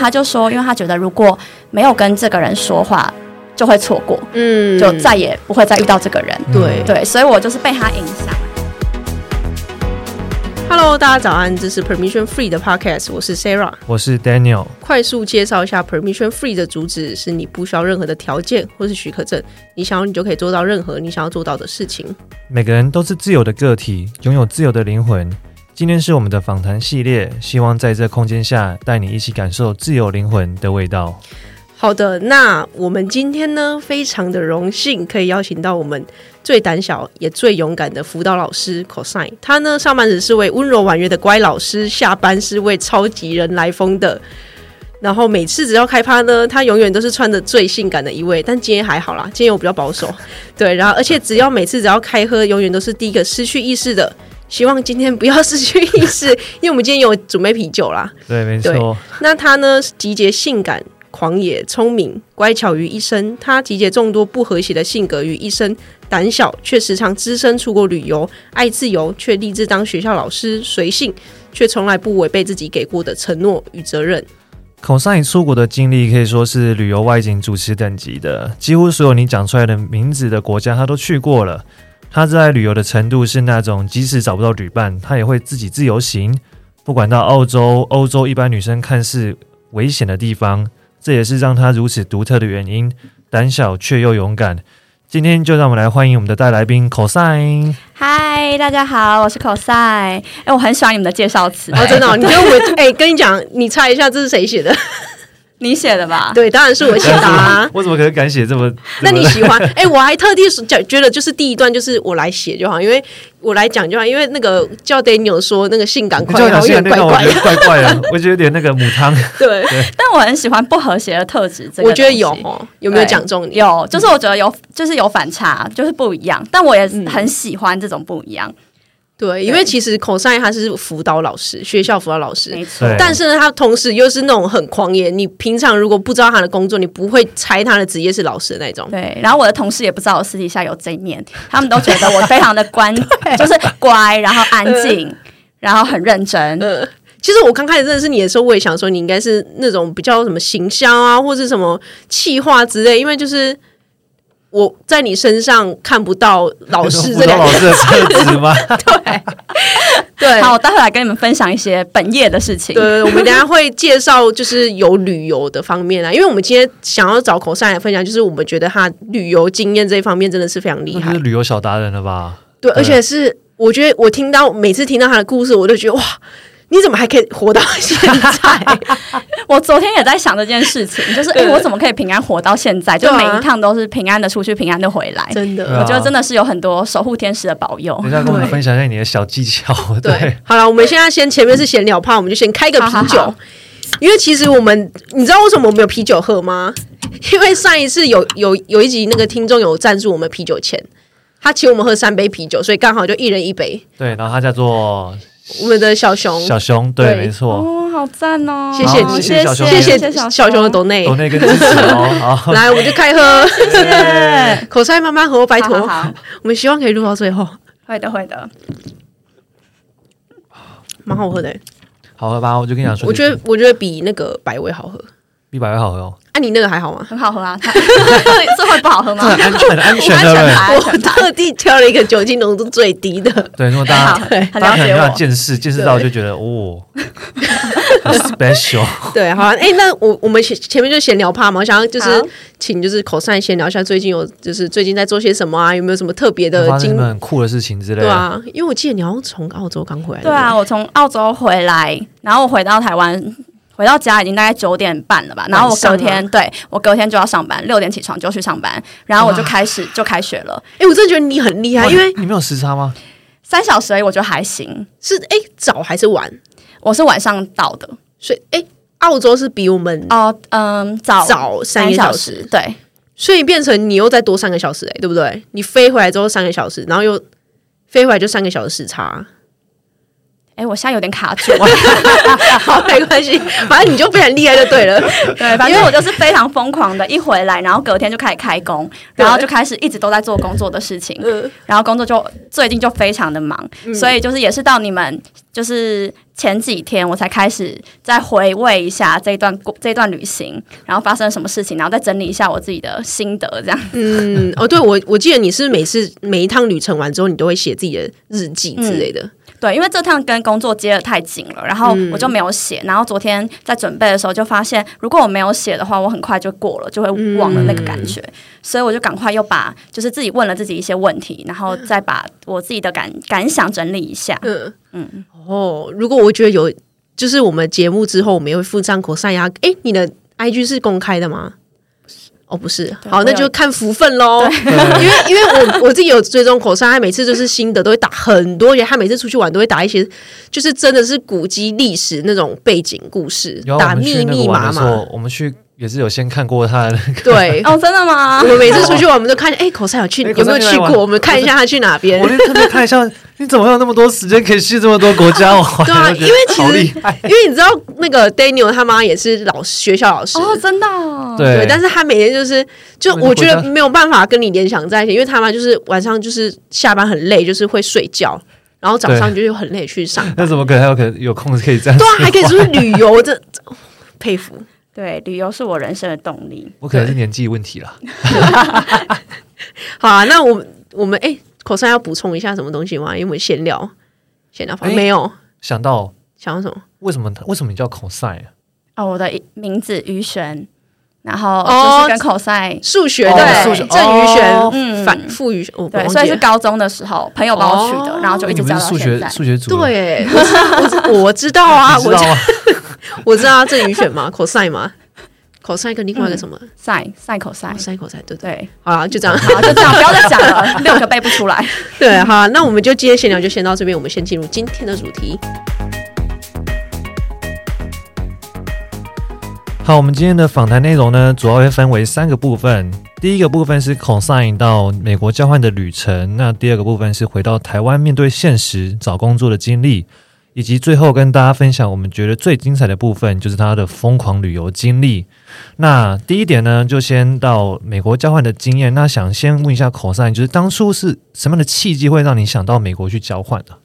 他就说，因为他觉得如果没有跟这个人说话，就会错过，嗯，就再也不会再遇到这个人。对对，所以我就是被他影响。Hello，大家早安，这是 Permission Free 的 Podcast，我是 Sarah，我是 Daniel。快速介绍一下 Permission Free 的主旨：是你不需要任何的条件或是许可证，你想要你就可以做到任何你想要做到的事情。每个人都是自由的个体，拥有自由的灵魂。今天是我们的访谈系列，希望在这空间下带你一起感受自由灵魂的味道。好的，那我们今天呢，非常的荣幸可以邀请到我们最胆小也最勇敢的辅导老师 Cosine。他呢，上班时是位温柔婉约的乖老师，下班是位超级人来疯的。然后每次只要开趴呢，他永远都是穿的最性感的一位。但今天还好啦，今天我比较保守。对，然后而且只要每次只要开喝，永远都是第一个失去意识的。希望今天不要失去意识，因为我们今天有准备啤酒啦。对，没错。那他呢，集结性感。狂野、聪明、乖巧于一身，他集结众多不和谐的性格于一身。胆小却时常只身出国旅游，爱自由却立志当学校老师，随性却从来不违背自己给过的承诺与责任。Cosine 出国的经历可以说是旅游外景主持等级的，几乎所有你讲出来的名字的国家他都去过了。他热爱旅游的程度是那种，即使找不到旅伴，他也会自己自由行，不管到澳洲、欧洲，一般女生看似危险的地方。这也是让他如此独特的原因，胆小却又勇敢。今天就让我们来欢迎我们的带来宾 Cosine。嗨，大家好，我是 Cosine。哎，我很喜欢你们的介绍词。哦，真的，哦，你跟我哎，跟你讲，你猜一下这是谁写的？你写的吧？对，当然是我写的啊！我怎么可能敢写这么？那你喜欢？哎、欸，我还特地讲，觉得就是第一段就是我来写就好，因为我来讲就好，因为那个叫 Daniel 说那个性感快，有点怪怪的，怪怪的，我觉得有点那个母汤。对，对但我很喜欢不和谐的特质。我觉得有哦，有没有讲中你？有，就是我觉得有，就是有反差，就是不一样。但我也很喜欢这种不一样。对，因为其实 Cosine 他是辅导老师，学校辅导老师，没错。但是呢，他同时又是那种很狂野。你平常如果不知道他的工作，你不会猜他的职业是老师的那种。对。然后我的同事也不知道我私底下有这一面，他们都觉得我非常的乖，就是乖，然后安静，呃、然后很认真。呃，其实我刚开始认识你的时候，我也想说你应该是那种比较什么行销啊，或是什么企划之类，因为就是。我在你身上看不到老师这个老师的特质吗？对对，好，我待会来跟你们分享一些本业的事情。对，我们等下会介绍就是有旅游的方面啊，因为我们今天想要找 Cosine 来分享，就是我们觉得他旅游经验这一方面真的是非常厉害，是旅游小达人了吧？对，而且是我觉得我听到每次听到他的故事，我都觉得哇。你怎么还可以活到现在？我昨天也在想这件事情，就是哎、欸，我怎么可以平安活到现在？就每一趟都是平安的出去，平安的回来。真的，我觉得真的是有很多守护天使的保佑。等下跟我们分享一下你的小技巧。对，对好了，我们现在先前面是闲聊怕，我们就先开个啤酒。好好好，因为其实我们，你知道为什么我们有啤酒喝吗？因为上一次有有有一集那个听众有赞助我们啤酒钱，他请我们喝三杯啤酒，所以刚好就一人一杯。对，然后他叫做。我们的小熊，小熊，对，没错，哦，好赞哦！谢谢你，谢谢谢谢小熊的抖内，抖内跟支持哦。好，来，我们就开喝，谢谢。Cosine 慢慢喝，拜托。我们希望可以录到最后。会的，会的。蛮好喝的，好喝吧？我就跟你讲说，我觉得，我觉得比那个百威好喝。比百威好喝哦。啊，你那个还好吗？很好喝啊。这会不好喝吗？很安全，安全的。我特地挑了一个酒精浓度最低的。对，如果大家大家可能要见识，见识到就觉得哦，special。对，好，哎，那我我们前前面就闲聊趴嘛，我想要就是请就是 Cosine 闲聊一下最近有就是最近在做些什么啊？有没有什么特别的、经很酷的事情之类的？对啊，因为我记得你好像从澳洲刚回来。对啊，我从澳洲回来，然后我回到台湾。回到家已经大概九点半了吧，然后我隔天对我隔天就要上班，六点起床就去上班，然后我就开始就开学了。哎、欸，我真的觉得你很厉害，因为你没有时差吗？三小时而已，我觉得还行。是哎、欸，早还是晚？我是晚上到的，所以哎、欸，澳洲是比我们哦，嗯，早早三个小时，对，所以变成你又再多三个小时，哎，对不对？你飞回来之后三个小时，然后又飞回来就三个小时时差。哎，我现在有点卡住。好，没关系，反正你就非常厉害就对了。对，反正我就是非常疯狂的，一回来，然后隔天就开始开工，然后就开始一直都在做工作的事情。然后工作就最近就非常的忙，所以就是也是到你们就是。前几天我才开始再回味一下这一段过这一段旅行，然后发生了什么事情，然后再整理一下我自己的心得，这样。嗯，哦，对，我我记得你是每次每一趟旅程完之后，你都会写自己的日记之类的。嗯对，因为这趟跟工作接的太紧了，然后我就没有写。嗯、然后昨天在准备的时候就发现，如果我没有写的话，我很快就过了，就会忘了那个感觉。嗯、所以我就赶快又把就是自己问了自己一些问题，然后再把我自己的感感想整理一下。嗯嗯。哦，如果我觉得有，就是我们节目之后我们也会附上 Cosine 呀。哎，你的 IG 是公开的吗？哦，不是，好，那就看福分喽。因为因为我 我自己有追踪 Cosine，他每次就是新的都会打很多，他每次出去玩都会打一些，就是真的是古迹历史那种背景故事，打密密麻麻。我们去。也是有先看过他的那个，对 哦，真的吗？我们每次出去玩，我们都看，哎，Cosine 有去，有没有去过？我们看一下他去哪边。我就特别看一下，你怎么有那么多时间可以去这么多国家？对啊，因为其实，因为你知道那个 Daniel 他妈也是老学校老师哦，真的，对。但是他每天就是，就我觉得没有办法跟你联想在一起，因为他妈就是晚上就是下班很累，就是会睡觉，然后早上就又很累去上。那怎么可能还有可能有空可以这样？对啊，还可以出去旅游，这佩服。对，旅游是我人生的动力。我可能是年纪问题了。好啊，那我们我们哎，Cosine 要补充一下什么东西吗？因为闲聊，闲聊欸没有想到想到什么？为什么为什么你叫 Cosine 啊？哦，我的名字于玄，然后就是跟 Cosine 数学对数学郑于玄，嗯，反负于玄，对，所以是高中的时候朋友帮我取的，然后就一直叫到现在。数学组对，我知道啊，我知道。我知道郑于玄嘛，cosine 嘛，cosine 跟另外一个什么？sin，sin cosine，sin cosine，对对，好了，就这样，好，就这样，不要再讲了，六个背不出来。对，好，那我们就今天闲聊就先到这边，我们先进入今天的主题。好，我们今天的访谈内容呢，主要会分为三个部分。第一个部分是 cosine 到美国交换的旅程，那第二个部分是回到台湾面对现实找工作的经历。以及最后跟大家分享，我们觉得最精彩的部分就是他的疯狂旅游经历。那第一点呢，就先到美国交换的经验。那想先问一下 cosine，就是当初是什么样的契机会让你想到美国去交换的？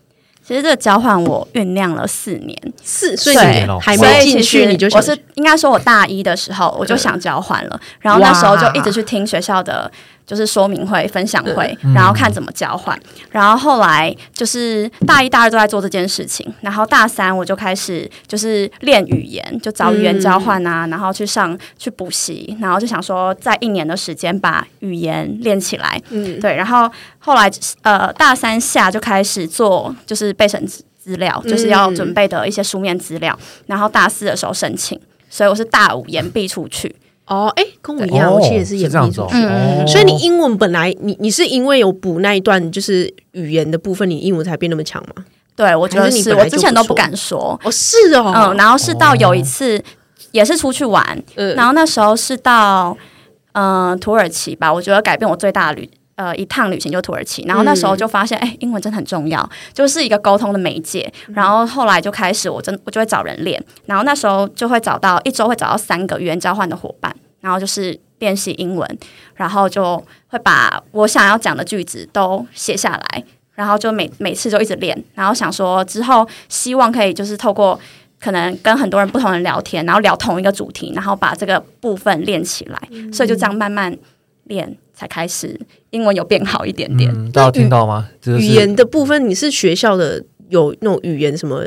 其实这个交换我酝酿了四年，四岁还没进去你就我是应该说，我大一的时候我就想交换了，然后那时候就一直去听学校的。就是说明会、分享会，然后看怎么交换。嗯、然后后来就是大一、大二都在做这件事情。然后大三我就开始就是练语言，就找语言交换啊，嗯、然后去上去补习，然后就想说在一年的时间把语言练起来。嗯，对。然后后来呃大三下就开始做就是备审资料，就是要准备的一些书面资料。然后大四的时候申请，所以我是大五延毕出去。哦，哎，跟我一样，我其实也是演戏出去。嗯，所以你英文本来你你是因为有补那一段就是语言的部分，你英文才变那么强吗？对，我觉得是我之前都不敢说。哦，是哦，嗯，然后是到有一次也是出去玩，然后那时候是到嗯土耳其吧，我觉得改变我最大的旅。呃，一趟旅行就土耳其，然后那时候就发现，哎、嗯，英文真的很重要，就是一个沟通的媒介。然后后来就开始，我真我就会找人练，然后那时候就会找到一周会找到三个语言交换的伙伴，然后就是练习英文，然后就会把我想要讲的句子都写下来，然后就每每次就一直练，然后想说之后希望可以就是透过可能跟很多人不同人聊天，然后聊同一个主题，然后把这个部分练起来，嗯、所以就这样慢慢练。才开始英文有变好一点点，嗯、大家有听到吗？语言的部分，你是学校的有那种语言什么？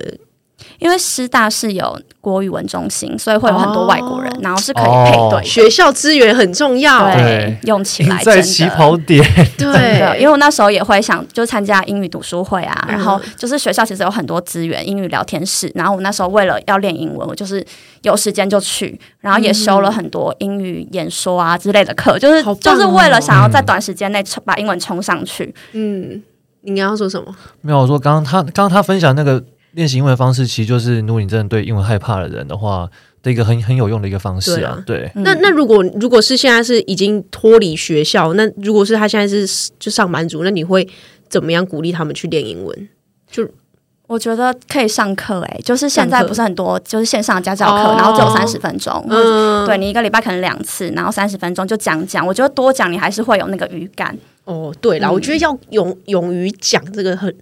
因为师大是有国语文中心，所以会有很多外国人，哦、然后是可以配对。学校资源很重要，对，用起来在起跑点。对，因为我那时候也会想，就参加英语读书会啊，然后就是学校其实有很多资源，英语聊天室。然后我那时候为了要练英文，我就是有时间就去，然后也修了很多英语演说啊之类的课，就是、哦、就是为了想要在短时间内把英文冲上去。嗯，你刚刚说什么？没有，我说刚刚他刚刚他分享那个。练习英文的方式，其实就是如果你真的对英文害怕的人的话，的一个很很有用的一个方式啊。对，那那如果如果是现在是已经脱离学校，那如果是他现在是就上班族，那你会怎么样鼓励他们去练英文？就我觉得可以上课哎、欸，就是现在不是很多，就是线上家教课，哦、然后只有三十分钟，嗯，对你一个礼拜可能两次，然后三十分钟就讲讲。我觉得多讲你还是会有那个语感。哦，对了，嗯、我觉得要勇勇于讲这个很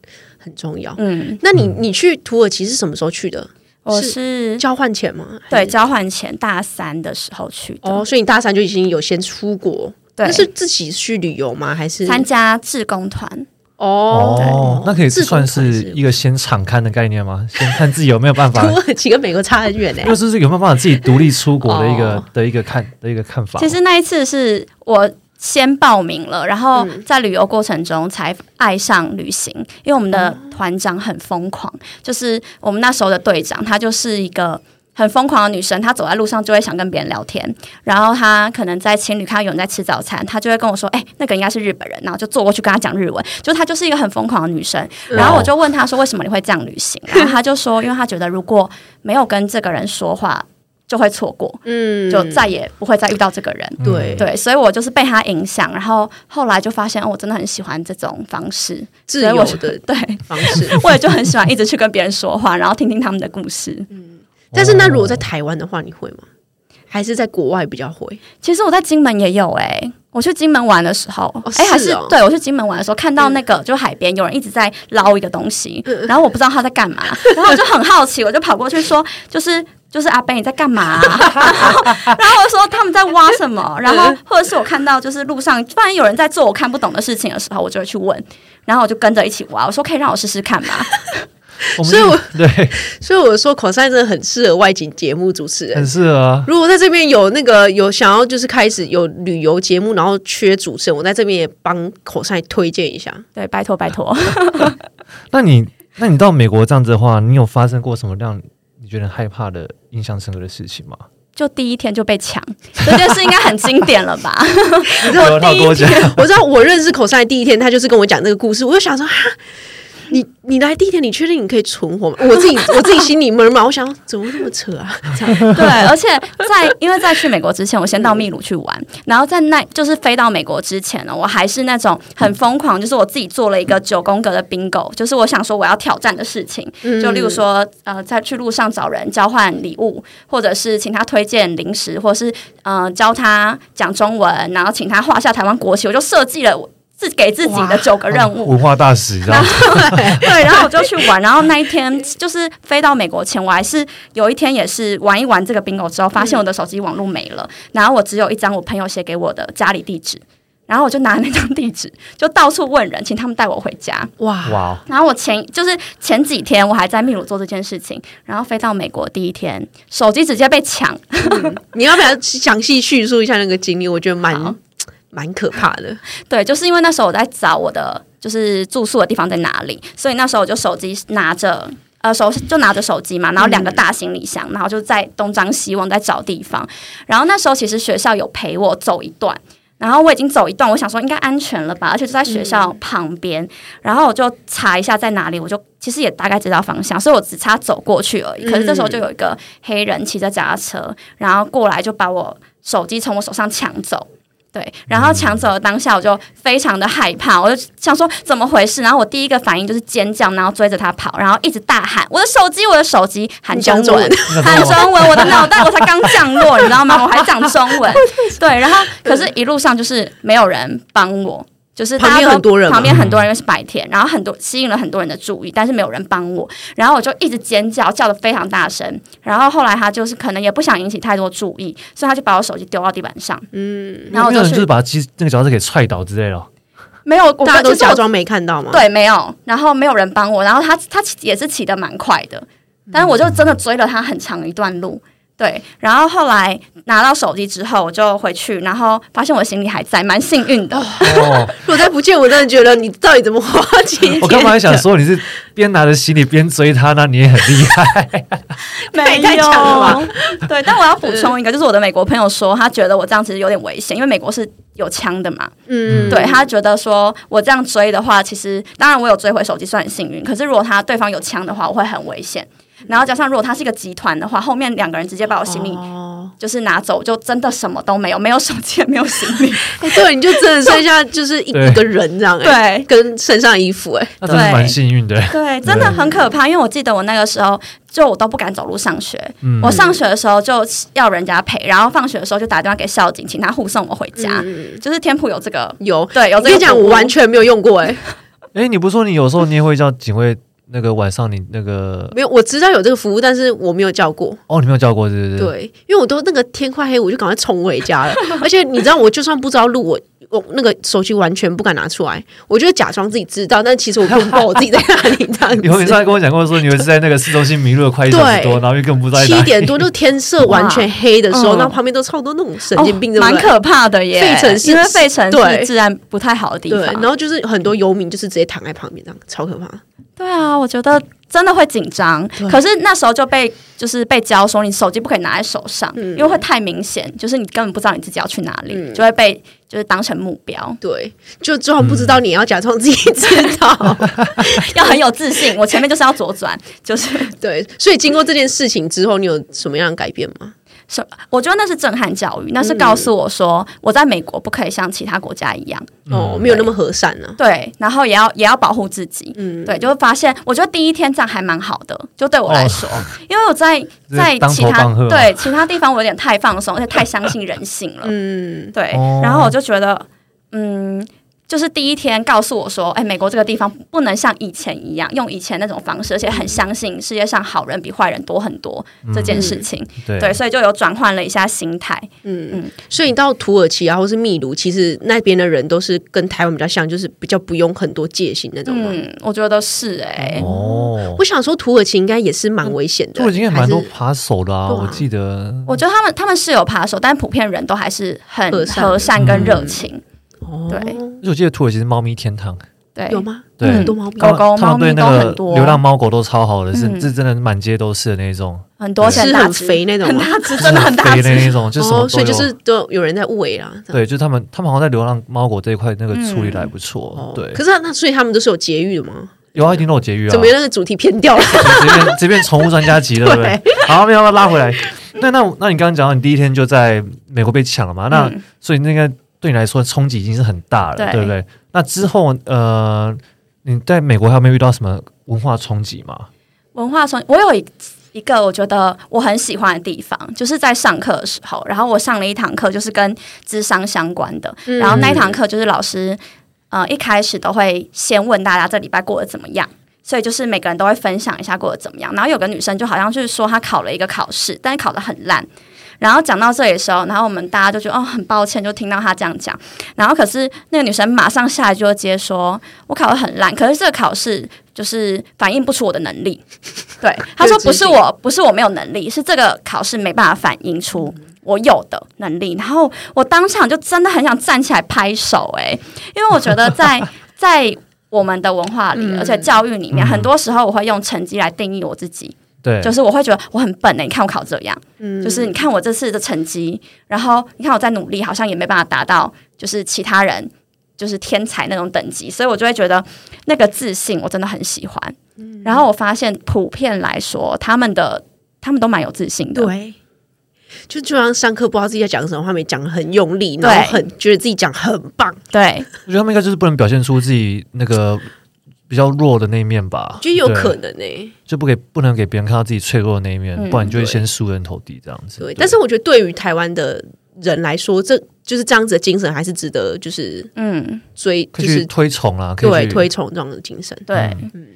很重要。嗯，那你你去土耳其是什么时候去的？我是，是交换前吗？对，交换前大三的时候去的。哦，所以你大三就已经有先出国？对，是自己去旅游吗？还是参加志工团？哦，哦，那可以算是一个先敞开的概念吗？先看自己有没有办法。土耳其跟美国差很远呢，就是有没有办法自己独立出国的一个、哦、的一个看的一个看法。其实那一次是我先报名了，然后在旅游过程中才爱上旅行，因为我们的团长很疯狂，就是我们那时候的队长，她就是一个。很疯狂的女生，她走在路上就会想跟别人聊天，然后她可能在情侣看到有人在吃早餐，她就会跟我说：“哎、欸，那个应该是日本人。”然后就坐过去跟她讲日文，就她就是一个很疯狂的女生。然后我就问她说：“为什么你会这样旅行？”然后她就说：“因为她觉得如果没有跟这个人说话，就会错过，嗯，就再也不会再遇到这个人。嗯”对对，所以我就是被他影响，然后后来就发现，哦，我真的很喜欢这种方式，自由的对方式。我也就很喜欢一直去跟别人说话，然后听听他们的故事。嗯。但是那如果在台湾的话，你会吗？还是在国外比较会？其实我在金门也有哎、欸，我去金门玩的时候，哎、哦欸，还是对我去金门玩的时候，看到那个、嗯、就海边有人一直在捞一个东西，嗯、然后我不知道他在干嘛，然后我就很好奇，我就跑过去说，就是就是阿伯你在干嘛、啊？然后我说他们在挖什么？然后或者是我看到就是路上突然有人在做我看不懂的事情的时候，我就会去问，然后我就跟着一起挖，我说可以让我试试看吗？所以我，我对，所以我说，cosine 真的很适合外景节目主持人，很适合啊。如果在这边有那个有想要就是开始有旅游节目，然后缺主持人，我在这边也帮 cosine 推荐一下。对，拜托拜托。那你那你到美国这样子的话，你有发生过什么让你觉得害怕的、印象深刻的事情吗？就第一天就被抢，这件事应该很经典了吧？你知道 第一天，我知道我认识 cosine 第一天，他就是跟我讲这个故事，我就想说哈。你你来地铁，你确定你可以存活吗？我自己我自己心里闷嘛，我想怎么那么扯啊？对，而且在因为在去美国之前，我先到秘鲁去玩，然后在那就是飞到美国之前呢，我还是那种很疯狂，就是我自己做了一个九宫格的 bingo，就是我想说我要挑战的事情，就例如说呃，在去路上找人交换礼物，或者是请他推荐零食，或者是呃教他讲中文，然后请他画下台湾国旗，我就设计了。自给自己的九个任务，文化大使，然后对，然后我就去玩。然后那一天就是飞到美国前，我还是有一天也是玩一玩这个 bingo 之后，发现我的手机网络没了，然后我只有一张我朋友写给我的家里地址，然后我就拿那张地址，就到处问人，请他们带我回家。哇哇！然后我前就是前几天我还在秘鲁做这件事情，然后飞到美国第一天，手机直接被抢。嗯、你要不要详细叙述一下那个经历？我觉得蛮。蛮可怕的，对，就是因为那时候我在找我的就是住宿的地方在哪里，所以那时候我就手机拿着，呃，手就拿着手机嘛，然后两个大行李箱，然后就在东张西望在找地方。然后那时候其实学校有陪我走一段，然后我已经走一段，我想说应该安全了吧，而且就在学校旁边，然后我就查一下在哪里，我就其实也大概知道方向，所以我只差走过去而已。可是这时候就有一个黑人骑着脚踏车，然后过来就把我手机从我手上抢走。对，然后抢走的当下，我就非常的害怕，我就想说怎么回事？然后我第一个反应就是尖叫，然后追着他跑，然后一直大喊：“我的手机，我的手机！”喊中文，喊中文，我的脑袋我才刚降落，你知道吗？我还讲中文，对，然后可是一路上就是没有人帮我。就是旁边很多人，旁边很多人，因为是白天，然后很多吸引了很多人的注意，但是没有人帮我，然后我就一直尖叫，叫的非常大声，然后后来他就是可能也不想引起太多注意，所以他就把我手机丢到地板上，嗯，然后我就就是把机那个脚踏车给踹倒之类的，没有，大家都假装没看到吗？对，没有，然后没有人帮我，然后他他也是骑的蛮快的，但是我就真的追了他很长一段路。对，然后后来拿到手机之后，我就回去，然后发现我的行李还在，蛮幸运的。哦，如果再不见，我真的觉得你到底怎么花钱？我刚刚还想说你是边拿着行李边追他，那你也很厉害。没有，对，但我要补充一个，就是我的美国朋友说，他觉得我这样其实有点危险，因为美国是有枪的嘛。嗯，对，他觉得说我这样追的话，其实当然我有追回手机算很幸运，可是如果他对方有枪的话，我会很危险。然后加上，如果他是一个集团的话，后面两个人直接把我行李就是拿走，就真的什么都没有，没有手机，也没有行李。哎，对，你就真的剩下就是一一个人这样，对，跟身上衣服，哎，那真的蛮幸运的。对，真的很可怕，因为我记得我那个时候就我都不敢走路上学，我上学的时候就要人家陪，然后放学的时候就打电话给校警，请他护送我回家。就是天普有这个，有对有这个。我跟你讲，我完全没有用过，哎，哎，你不说你有时候你也会叫警卫？那个晚上你那个没有，我知道有这个服务，但是我没有叫过。哦，你没有叫过，是不是？对，因为我都那个天快黑，我就赶快冲回家了。而且你知道，我就算不知道路，我我那个手机完全不敢拿出来，我就假装自己知道，但其实我根本不知道我自己在哪里。这样子，你后面上来跟我讲过说，你们是在那个市中心迷路了快一小时多，然后又根本不知道七点多就天色完全黑的时候，那旁边都超多那种神经病，蛮可怕的耶。费城是因为费城是治安不太好的地方，然后就是很多游民就是直接躺在旁边，这样超可怕。对啊，我觉得。真的会紧张，可是那时候就被就是被教说，你手机不可以拿在手上，嗯、因为会太明显，就是你根本不知道你自己要去哪里，嗯、就会被就是当成目标。对，就最后不知道，你要假装自己知道，嗯、要很有自信。我前面就是要左转，就是对。所以经过这件事情之后，你有什么样的改变吗？是，我觉得那是震撼教育，那是告诉我说，我在美国不可以像其他国家一样，哦，没有那么和善呢、啊。对，然后也要也要保护自己，嗯，对，就会发现，我觉得第一天这样还蛮好的，就对我来说，哦、因为我在在其他对其他地方我有点太放松，而且太相信人性了，嗯，对，然后我就觉得，嗯。就是第一天告诉我说，哎，美国这个地方不能像以前一样用以前那种方式，而且很相信世界上好人比坏人多很多这件事情。嗯、对，对，所以就有转换了一下心态。嗯嗯，嗯所以你到土耳其啊，或是秘鲁，其实那边的人都是跟台湾比较像，就是比较不用很多戒心那种。嗯，我觉得是哎、欸。哦，我想说土耳其应该也是蛮危险的，土耳其也蛮多扒手的啊。我记得，我觉得他们他们是有扒手，但普遍人都还是很和善跟热情。嗯对，我记得土耳其是猫咪天堂，对，有吗？对，很多猫咪，狗狗、他们对那个流浪猫狗都超好的，是是真的满街都是的那种，很多是很肥那种，很大只，真的很大只的那种，就是所以就是都有人在喂啦。对，就他们，他们好像在流浪猫狗这一块那个处理的还不错。对，可是那所以他们都是有节育的吗？有啊，一定都有节育啊。怎么那个主题偏掉了？这边这边宠物专家级了，对不对？好，我们要不要拉回来？那那那你刚刚讲到你第一天就在美国被抢了嘛？那所以那个。对你来说冲击已经是很大了，对，对不对？那之后，呃，你在美国还有没有遇到什么文化冲击吗？文化冲，我有一一个我觉得我很喜欢的地方，就是在上课的时候，然后我上了一堂课，就是跟智商相关的。嗯、然后那一堂课就是老师，呃，一开始都会先问大家这礼拜过得怎么样，所以就是每个人都会分享一下过得怎么样。然后有个女生就好像就是说她考了一个考试，但是考得很烂。然后讲到这里的时候，然后我们大家就觉得哦，很抱歉，就听到他这样讲。然后可是那个女生马上下来就接说：“我考得很烂，可是这个考试就是反映不出我的能力。”对，她说：“不是 我，不是我没有能力，是这个考试没办法反映出我有的能力。”然后我当场就真的很想站起来拍手，诶，因为我觉得在 在我们的文化里，而且教育里面，很多时候我会用成绩来定义我自己。对，就是我会觉得我很笨呢。你看我考这样，嗯，就是你看我这次的成绩，然后你看我在努力，好像也没办法达到就是其他人就是天才那种等级，所以我就会觉得那个自信我真的很喜欢。嗯，然后我发现普遍来说，他们的他们都蛮有自信的，对，就就像上课不知道自己在讲什么，话，没讲得很用力，然后很觉得自己讲很棒，对，我觉得他们应该就是不能表现出自己那个。比较弱的那一面吧，就有可能呢、欸，就不给不能给别人看到自己脆弱的那一面，嗯、不然你就会先输人头地这样子。但是我觉得对于台湾的人来说，这就是这样子的精神，还是值得就是嗯。追就是推崇啊，对推崇这样的精神，对。嗯。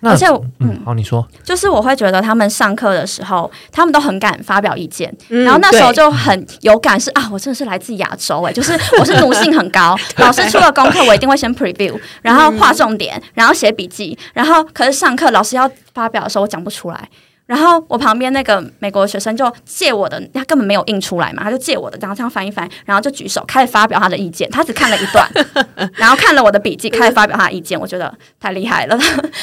那而且，嗯，好，你说，就是我会觉得他们上课的时候，他们都很敢发表意见，嗯、然后那时候就很有感是，是啊，我真的是来自亚洲哎，就是我是奴性很高，老师出了功课，我一定会先 preview，然后画重点，然后写笔记，然后可是上课老师要发表的时候，我讲不出来。然后我旁边那个美国的学生就借我的，他根本没有印出来嘛，他就借我的，然后这样翻一翻，然后就举手开始发表他的意见。他只看了一段，然后看了我的笔记，开始发表他的意见。我觉得太厉害了，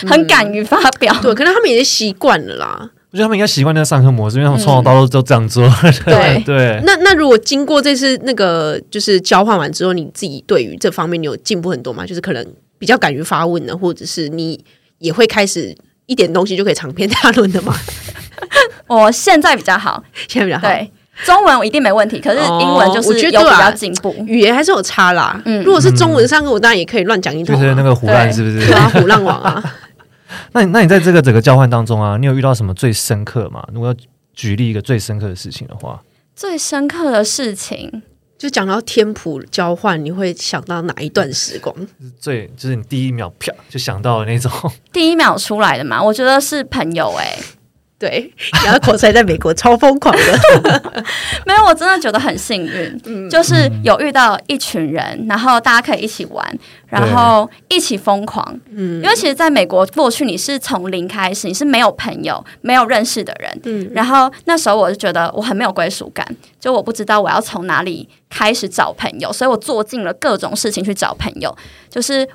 很敢于发表。对，可能他们已经习惯了啦。我觉得他们应该习惯那个上课模式，因为他们从头到尾都这样做。对 对。那那如果经过这次那个就是交换完之后，你自己对于这方面你有进步很多吗？就是可能比较敢于发问呢，或者是你也会开始。一点东西就可以长篇大论的吗？我现在比较好，现在比较好。对，中文我一定没问题，可是英文就是有比较进步，语言还是有差啦。嗯，如果是中文上课，我当然也可以乱讲一通。就是那个胡乱是不是？对啊，唬烂王啊。那你那你在这个整个交换当中啊，你有遇到什么最深刻吗？如果要举例一个最深刻的事情的话，最深刻的事情。就讲到天普交换，你会想到哪一段时光？最就是你第一秒啪就想到的那种，第一秒出来的嘛？我觉得是朋友哎、欸。对，然后口才在美国超疯狂的，没有，我真的觉得很幸运，嗯、就是有遇到一群人，然后大家可以一起玩，然后一起疯狂。嗯，因为其实在美国过去，你是从零开始，你是没有朋友、没有认识的人。嗯，然后那时候我就觉得我很没有归属感，就我不知道我要从哪里开始找朋友，所以我做尽了各种事情去找朋友。就是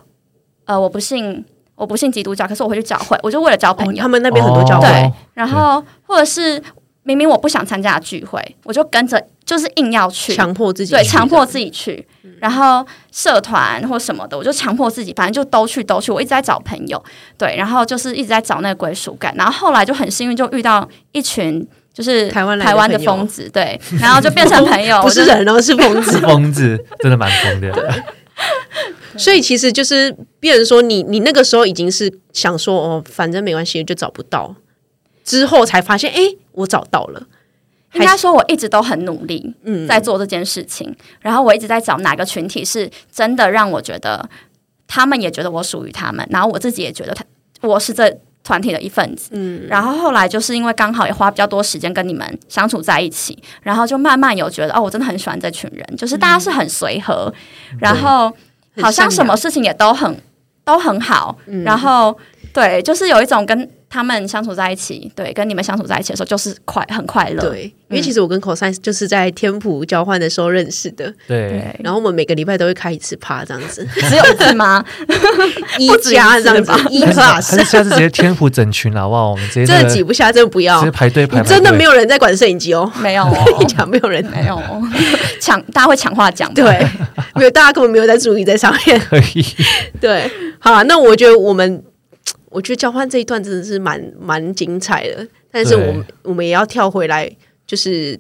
呃，我不信。我不信基督教，可是我会去教会，我就为了交朋友。哦、他们那边很多教会，对。然后或者是明明我不想参加聚会，我就跟着，就是硬要去，强迫自己，对，强迫自己去。然后社团或什么的，我就强迫自己，反正就都去都去。我一直在找朋友，对，然后就是一直在找那个归属感。然后后来就很幸运，就遇到一群就是台湾台湾的疯子，对，然后就变成朋友，不是人哦，是疯子，疯子真的蛮疯的。所以其实就是，别人说你你那个时候已经是想说哦，反正没关系，就找不到，之后才发现，哎，我找到了。应该说我一直都很努力，嗯，在做这件事情。嗯、然后我一直在找哪个群体是真的让我觉得，他们也觉得我属于他们，然后我自己也觉得他我是这团体的一份子。嗯，然后后来就是因为刚好也花比较多时间跟你们相处在一起，然后就慢慢有觉得哦，我真的很喜欢这群人，就是大家是很随和，嗯、然后。好像什么事情也都很都很好，嗯、然后对，就是有一种跟他们相处在一起，对，跟你们相处在一起的时候，就是快很快乐。对，因为其实我跟 cosine 就是在天普交换的时候认识的。对，然后我们每个礼拜都会开一次趴，这样子。只有一次吗？一加这样子，一 plus。还是下次直接天普整群好不好，我们直接真的挤不下，真的不要，直接排队排。真的没有人在管摄影机哦，没有，一讲没有人，没有抢，大家会抢话讲，对。没有，大家根本没有在注意在上面。可以，对，好啊。那我觉得我们，我觉得交换这一段真的是蛮蛮精彩的。但是我们我们也要跳回来，就是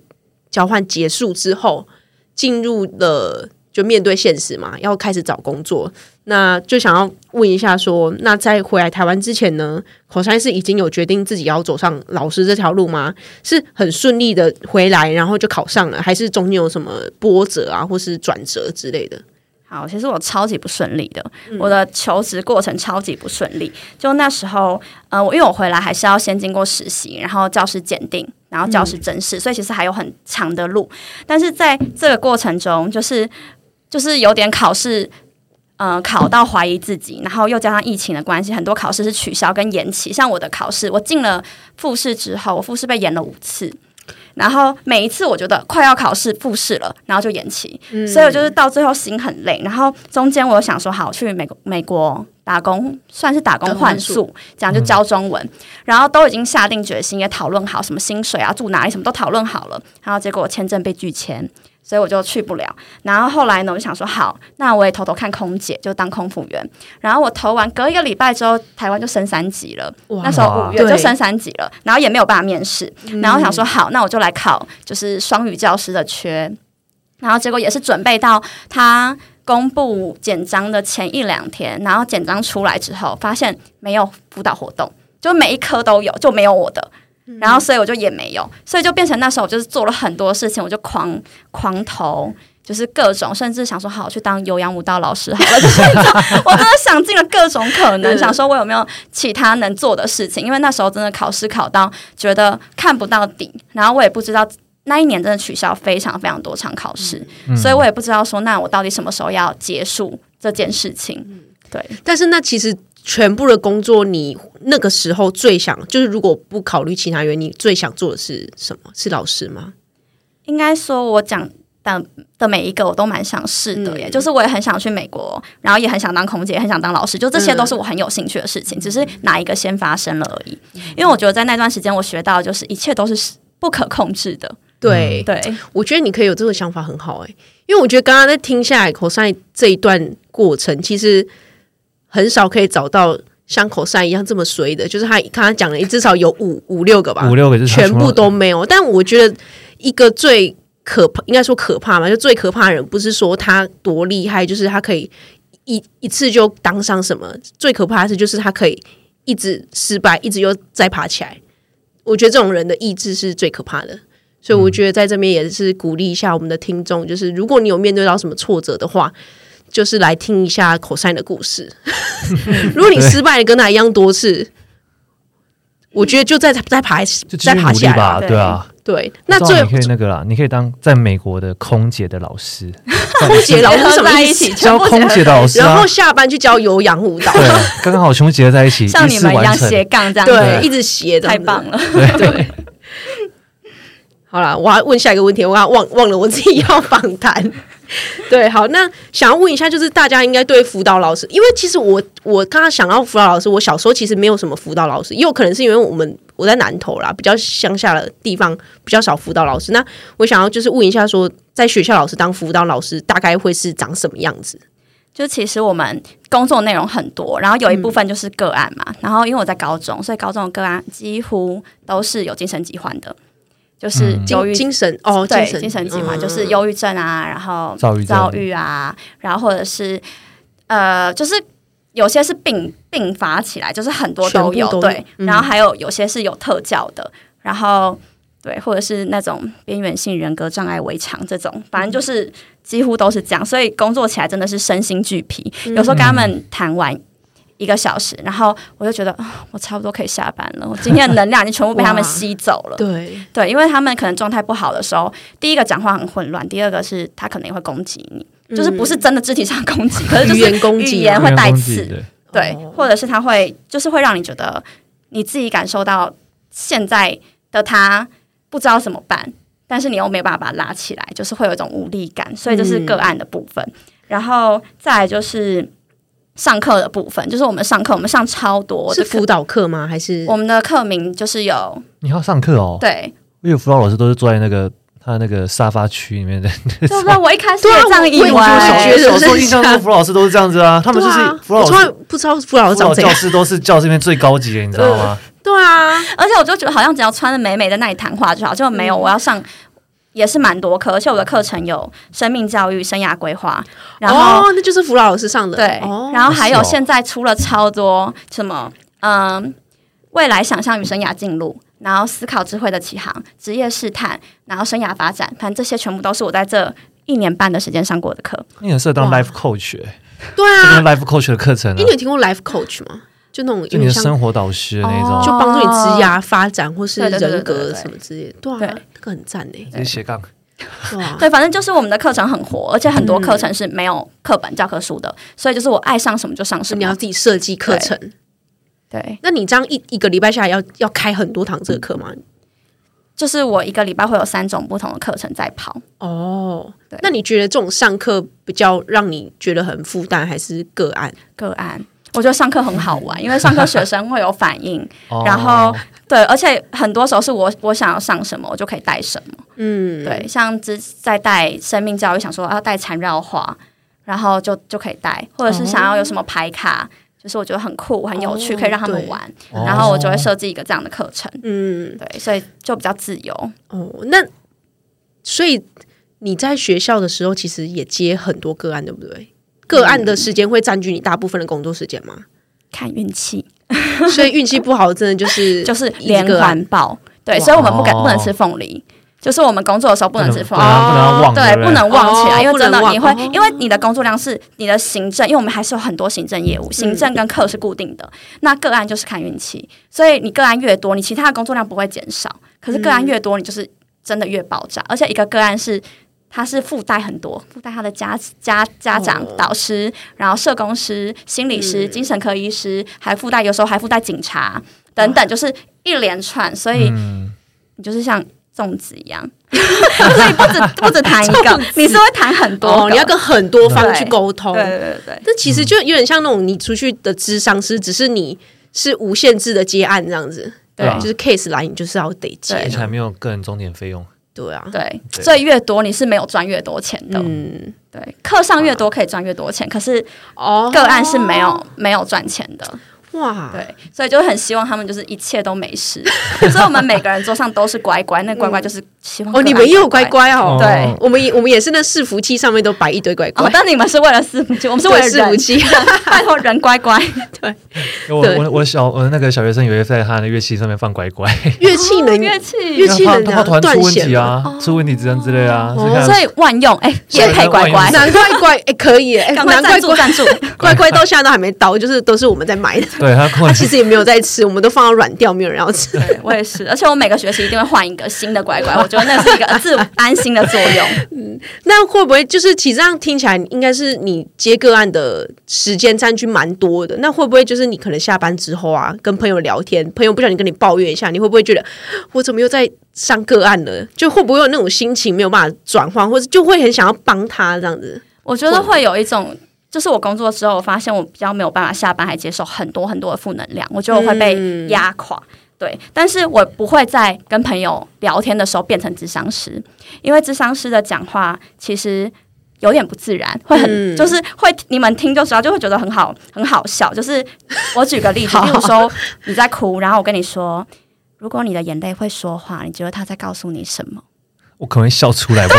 交换结束之后，进入了就面对现实嘛，要开始找工作。那就想要问一下说，那在回来台湾之前呢，cosine 是已经有决定自己要走上老师这条路吗？是很顺利的回来，然后就考上了，还是中间有什么波折啊，或是转折之类的？好，其实我超级不顺利的，嗯、我的求职过程超级不顺利。就那时候，呃，我因为我回来还是要先经过实习，然后教师检定，然后教师甄试，嗯、所以其实还有很长的路。但是在这个过程中，就是就是有点考试。嗯、呃，考到怀疑自己，然后又加上疫情的关系，很多考试是取消跟延期。像我的考试，我进了复试之后，我复试被延了五次，然后每一次我觉得快要考试复试了，然后就延期，嗯、所以我就是到最后心很累。然后中间我想说，好，我去美国美国打工，算是打工换宿，这样就教中文。嗯、然后都已经下定决心，也讨论好什么薪水啊，住哪里，什么都讨论好了。然后结果我签证被拒签。所以我就去不了，然后后来呢，我就想说，好，那我也偷偷看空姐，就当空服员。然后我投完，隔一个礼拜之后，台湾就升三级了。那时候五月就升三级了，然后也没有办法面试。然后想说，好，那我就来考，就是双语教师的缺。然后结果也是准备到他公布简章的前一两天，然后简章出来之后，发现没有辅导活动，就每一科都有，就没有我的。然后，所以我就也没有，所以就变成那时候我就是做了很多事情，我就狂狂投，就是各种，甚至 想说好去当有氧舞蹈老师好了，就是我真的想尽了各种可能，想说我有没有其他能做的事情，因为那时候真的考试考到觉得看不到底，然后我也不知道那一年真的取消非常非常多场考试，嗯、所以我也不知道说那我到底什么时候要结束这件事情，对，但是那其实。全部的工作，你那个时候最想就是，如果不考虑其他原因，你最想做的是什么？是老师吗？应该说，我讲的的每一个我都蛮想试的耶。嗯、就是我也很想去美国，然后也很想当空姐，也很想当老师，就这些都是我很有兴趣的事情。嗯、只是哪一个先发生了而已。嗯、因为我觉得在那段时间，我学到的就是一切都是不可控制的。对对，我觉得你可以有这个想法很好哎，因为我觉得刚刚在听下来 cosine 这一段过程，其实。很少可以找到像 cos 一样这么衰的，就是他刚刚讲了，至少有五五六个吧，五六个是全部都没有。但我觉得一个最可怕，应该说可怕嘛，就最可怕的人不是说他多厉害，就是他可以一一次就当上什么。最可怕的是，就是他可以一直失败，一直又再爬起来。我觉得这种人的意志是最可怕的。所以我觉得在这边也是鼓励一下我们的听众，就是如果你有面对到什么挫折的话。就是来听一下 cos 的故事。如果你失败了跟他一样多次，我觉得就再再爬，再爬起来吧。对啊，对。那最你可以那个啦，你可以当在美国的空姐的老师，空姐老师什么意思？教空姐的老师，然后下班去教有氧舞蹈。对，刚刚好全部结合在一起，像你们一样斜杠这样，对，一直斜的，太棒了。对。好了，我要问下一个问题，我要忘忘了我自己要访谈。对，好，那想要问一下，就是大家应该对辅导老师，因为其实我我刚刚想到辅导老师，我小时候其实没有什么辅导老师，也有可能是因为我们我在南投啦，比较乡下的地方比较少辅导老师。那我想要就是问一下说，在学校老师当辅导老师，大概会是长什么样子？就其实我们工作内容很多，然后有一部分就是个案嘛，然后因为我在高中，所以高中的个案几乎都是有精神疾患的。就是忧郁、嗯、精神哦，对，精神，精神疾患就是忧郁症啊，然后躁郁、躁郁啊，然后或者是呃，就是有些是并并发起来，就是很多都有，对，嗯、然后还有有些是有特教的，然后对，或者是那种边缘性人格障碍围墙这种，反正就是几乎都是这样，所以工作起来真的是身心俱疲，嗯、有时候跟他们谈完。一个小时，然后我就觉得我差不多可以下班了。我今天的能量已经全部被他们 吸走了。对对，因为他们可能状态不好的时候，第一个讲话很混乱，第二个是他可能也会攻击你，嗯、就是不是真的肢体上攻击，可是就是语言攻击，语言会带刺，对，或者是他会就是会让你觉得你自己感受到现在的他不知道怎么办，但是你又没有办法把他拉起来，就是会有一种无力感，所以这是个案的部分。嗯、然后再来就是。上课的部分就是我们上课，我们上超多。是辅导课吗？还是我们的课名就是有？你要上课哦。对，因为辅导老师都是坐在那个他那个沙发区里面的。对 不对？我一开始也这样以为，小时候印象中辅导老师都是这样子啊。他们就是辅导老师，不知道辅导老师教室都是教室里面最高级的，你知道吗？对啊，而且我就觉得好像只要穿的美美的那里谈话就好，就没有我要上。也是蛮多课，而且我的课程有生命教育、生涯规划，然后、哦、那就是辅导老师上的。对，哦、然后还有现在出了超多什么，嗯，未来想象与生涯进入，然后思考智慧的启航、职业试探，然后生涯发展，反正这些全部都是我在这一年半的时间上过的课。你很适合当 life coach，欸、对啊，life coach 的课程、啊。你有听过 life coach 吗？就那种，就你的生活导师的那种，就帮助你职业发展或是人格什么之类的，对啊，这个很赞诶。这是斜杠，对，反正就是我们的课程很活，而且很多课程是没有课本教科书的，所以就是我爱上什么就上什么，你要自己设计课程。对，那你这样一一个礼拜下来要要开很多堂这个课吗？就是我一个礼拜会有三种不同的课程在跑。哦，对，那你觉得这种上课比较让你觉得很负担，还是个案？个案。我觉得上课很好玩，因为上课学生会有反应，然后对，而且很多时候是我我想要上什么，我就可以带什么。嗯，对，像之在带生命教育，想说要带缠绕画，然后就就可以带，或者是想要有什么牌卡，就是我觉得很酷很有趣，可以让他们玩，然后我就会设计一个这样的课程。嗯，对，所以就比较自由。哦，那所以你在学校的时候，其实也接很多个案，对不对？个案的时间会占据你大部分的工作时间吗？看运气，所以运气不好，真的就是 就是连环爆。对，所以我们不敢不能吃凤梨，就是我们工作的时候不能吃凤梨，不能忘，对，不能忘起来，因为真的你会，因为你的工作量是你的行政，因为我们还是有很多行政业务，行政跟课是固定的。那个案就是看运气，所以你个案越多，你其他的工作量不会减少，可是个案越多，你就是真的越爆炸，而且一个个案是。他是附带很多，附带他的家家家长、oh. 导师，然后社工师、心理师、嗯、精神科医师，还附带有时候还附带警察等等，就是一连串，所以你就是像粽子一样，所以不止不止谈一个，你是会谈很多，oh, 你要跟很多方去沟通，对对对对。这其实就有点像那种你出去的咨商师，只是你是无限制的接案这样子，对，就是 case 来你就是要得接，而且还没有个人终点费用。对啊，对，所以越多你是没有赚越多钱的。嗯，对，课上越多可以赚越多钱，可是哦，个案是没有没有赚钱的。哇，对，所以就很希望他们就是一切都没事。所以我们每个人桌上都是乖乖，那乖乖就是希望乖乖。哦，你们也有乖乖哦。对，我们也我们也是那伺服器上面都摆一堆乖乖。哦，但你们是为了伺服器，我们是为了伺服器。拜托人乖乖。对，我我我小我那个小学生有一在他的乐器上面放乖乖。乐器能乐器乐器能他怕团出问题啊，出问题这样之类啊。所以万用哎，也配乖乖，难怪乖哎可以哎，难怪赞助乖乖到现在都还没到，就是都是我们在买的。对他，他其实也没有在吃，我们都放到软掉，没有人要吃。对，我也是，而且我每个学期一定会换一个新的乖乖，我觉得那是一个自我安心的作用。嗯，那会不会就是其实这样听起来，应该是你接个案的时间占据蛮多的？那会不会就是你可能下班之后啊，跟朋友聊天，朋友不小心跟你抱怨一下，你会不会觉得我怎么又在上个案了？就会不会有那种心情没有办法转换，或者就会很想要帮他这样子？我觉得会有一种。就是我工作之后，我发现我比较没有办法下班还接受很多很多的负能量，我觉得我会被压垮。嗯、对，但是我不会在跟朋友聊天的时候变成智商师，因为智商师的讲话其实有点不自然，会很、嗯、就是会你们听就知道，就会觉得很好很好笑。就是我举个例子，比如说你在哭，然后我跟你说，如果你的眼泪会说话，你觉得他在告诉你什么？我可能会笑出来吧。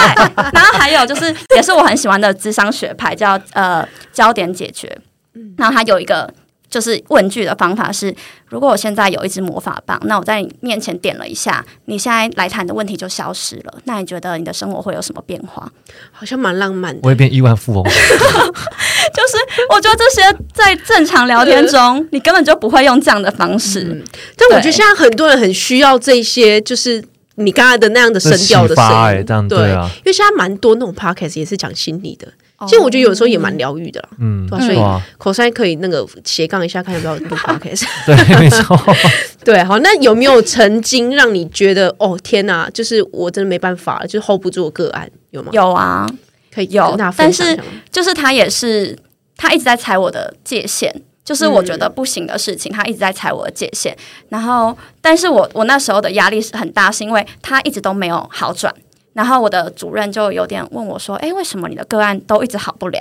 然后还有就是，也是我很喜欢的智商学派，叫呃焦点解决。嗯然后它有一个就是问句的方法是：如果我现在有一支魔法棒，那我在你面前点了一下，你现在来谈的问题就消失了。那你觉得你的生活会有什么变化？好像蛮浪漫的。我会变亿万富翁。就是我觉得这些在正常聊天中，你根本就不会用这样的方式。嗯、但我觉得现在很多人很需要这些，就是。你刚才的那样的声调的声音，欸、这样对啊，因为现在蛮多那种 podcast 也是讲心理的，其实我觉得有时候也蛮疗愈的啦，嗯，对、啊，所以口塞可以那个斜杠一下，看要不要录 podcast，对，没错，对，好，那有没有曾经让你觉得哦天哪，就是我真的没办法了，就 hold 不住个案，有吗？有啊，可以有，但是就是他也是他一直在踩我的界限。就是我觉得不行的事情，他一直在踩我的界限。然后，但是我我那时候的压力是很大，是因为他一直都没有好转。然后我的主任就有点问我说：“诶，为什么你的个案都一直好不了？”